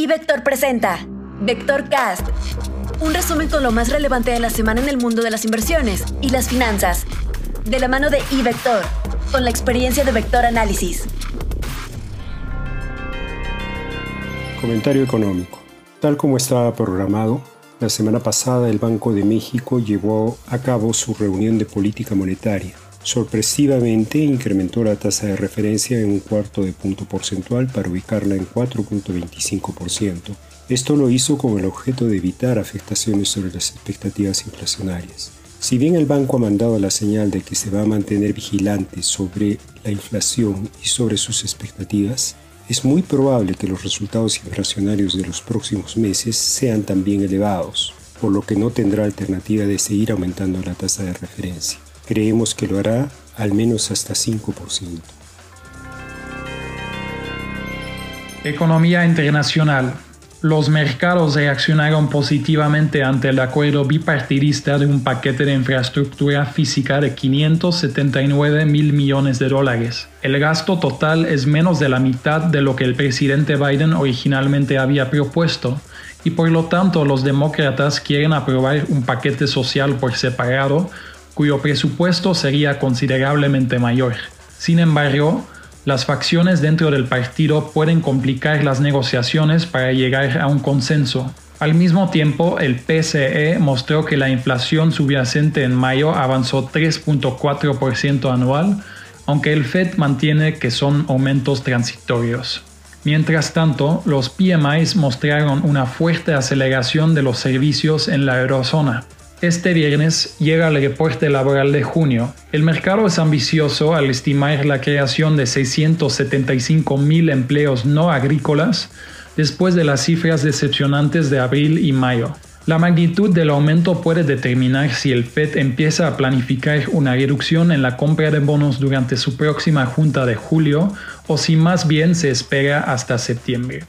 Y Vector presenta Vector Cast, un resumen con lo más relevante de la semana en el mundo de las inversiones y las finanzas, de la mano de iVector, con la experiencia de Vector Análisis. Comentario económico. Tal como estaba programado, la semana pasada el Banco de México llevó a cabo su reunión de política monetaria. Sorpresivamente incrementó la tasa de referencia en un cuarto de punto porcentual para ubicarla en 4.25%. Esto lo hizo con el objeto de evitar afectaciones sobre las expectativas inflacionarias. Si bien el banco ha mandado la señal de que se va a mantener vigilante sobre la inflación y sobre sus expectativas, es muy probable que los resultados inflacionarios de los próximos meses sean también elevados, por lo que no tendrá alternativa de seguir aumentando la tasa de referencia. Creemos que lo hará al menos hasta 5%. Economía internacional. Los mercados reaccionaron positivamente ante el acuerdo bipartidista de un paquete de infraestructura física de 579 mil millones de dólares. El gasto total es menos de la mitad de lo que el presidente Biden originalmente había propuesto, y por lo tanto los demócratas quieren aprobar un paquete social por separado cuyo presupuesto sería considerablemente mayor. Sin embargo, las facciones dentro del partido pueden complicar las negociaciones para llegar a un consenso. Al mismo tiempo, el PCE mostró que la inflación subyacente en mayo avanzó 3.4% anual, aunque el Fed mantiene que son aumentos transitorios. Mientras tanto, los PMIs mostraron una fuerte aceleración de los servicios en la eurozona. Este viernes llega el reporte laboral de junio. El mercado es ambicioso al estimar la creación de 675 mil empleos no agrícolas después de las cifras decepcionantes de abril y mayo. La magnitud del aumento puede determinar si el Fed empieza a planificar una reducción en la compra de bonos durante su próxima junta de julio o si más bien se espera hasta septiembre.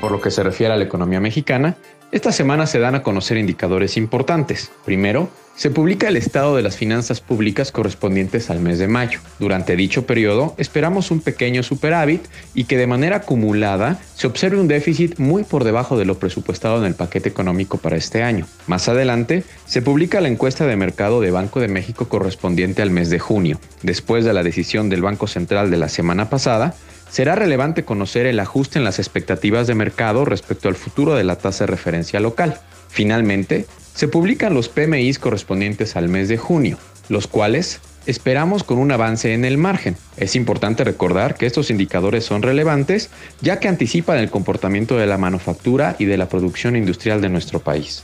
Por lo que se refiere a la economía mexicana, esta semana se dan a conocer indicadores importantes. Primero, se publica el estado de las finanzas públicas correspondientes al mes de mayo. Durante dicho periodo esperamos un pequeño superávit y que de manera acumulada se observe un déficit muy por debajo de lo presupuestado en el paquete económico para este año. Más adelante se publica la encuesta de mercado de Banco de México correspondiente al mes de junio. Después de la decisión del Banco Central de la semana pasada, será relevante conocer el ajuste en las expectativas de mercado respecto al futuro de la tasa de referencia local. Finalmente, se publican los PMIs correspondientes al mes de junio, los cuales esperamos con un avance en el margen. Es importante recordar que estos indicadores son relevantes ya que anticipan el comportamiento de la manufactura y de la producción industrial de nuestro país.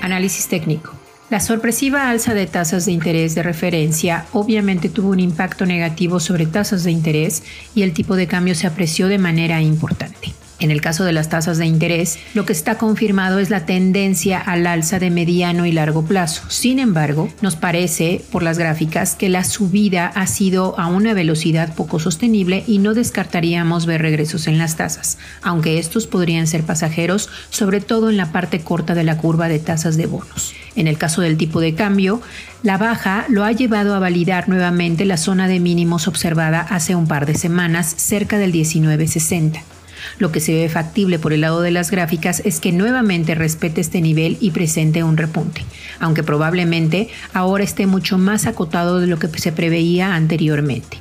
Análisis técnico. La sorpresiva alza de tasas de interés de referencia obviamente tuvo un impacto negativo sobre tasas de interés y el tipo de cambio se apreció de manera importante. En el caso de las tasas de interés, lo que está confirmado es la tendencia al alza de mediano y largo plazo. Sin embargo, nos parece, por las gráficas, que la subida ha sido a una velocidad poco sostenible y no descartaríamos ver regresos en las tasas, aunque estos podrían ser pasajeros, sobre todo en la parte corta de la curva de tasas de bonos. En el caso del tipo de cambio, la baja lo ha llevado a validar nuevamente la zona de mínimos observada hace un par de semanas, cerca del 1960. Lo que se ve factible por el lado de las gráficas es que nuevamente respete este nivel y presente un repunte, aunque probablemente ahora esté mucho más acotado de lo que se preveía anteriormente.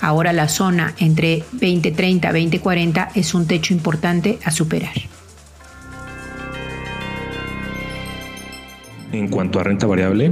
Ahora la zona entre 2030 y 2040 es un techo importante a superar. En cuanto a renta variable,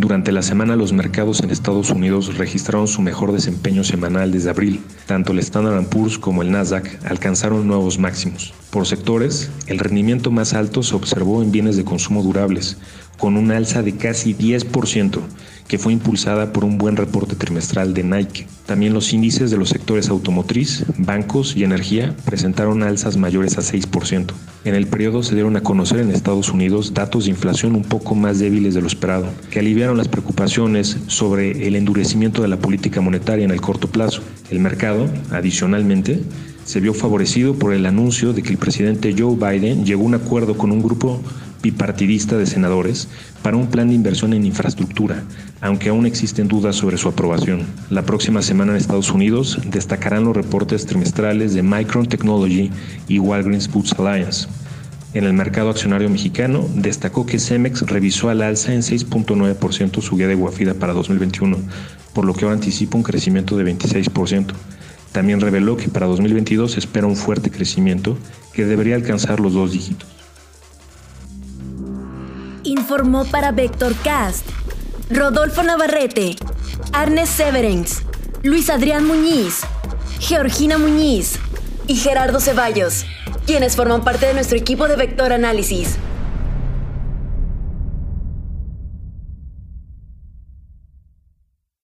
durante la semana los mercados en Estados Unidos registraron su mejor desempeño semanal desde abril. Tanto el Standard Poor's como el Nasdaq alcanzaron nuevos máximos. Por sectores, el rendimiento más alto se observó en bienes de consumo durables, con un alza de casi 10%, que fue impulsada por un buen reporte trimestral de Nike. También los índices de los sectores automotriz, bancos y energía presentaron alzas mayores a 6%. En el periodo se dieron a conocer en Estados Unidos datos de inflación un poco más débiles de lo esperado, que aliviaron las preocupaciones sobre el endurecimiento de la política monetaria en el corto plazo. El mercado, adicionalmente, se vio favorecido por el anuncio de que el presidente Joe Biden llegó a un acuerdo con un grupo bipartidista de senadores para un plan de inversión en infraestructura, aunque aún existen dudas sobre su aprobación. La próxima semana en Estados Unidos destacarán los reportes trimestrales de Micron Technology y Walgreens Boots Alliance. En el mercado accionario mexicano, destacó que Cemex revisó al alza en 6.9% su guía de Guafida para 2021, por lo que ahora anticipa un crecimiento de 26%. También reveló que para 2022 espera un fuerte crecimiento que debería alcanzar los dos dígitos. Informó para Vectorcast Rodolfo Navarrete, Arnes Severens, Luis Adrián Muñiz, Georgina Muñiz y Gerardo Ceballos, quienes forman parte de nuestro equipo de Vector Análisis.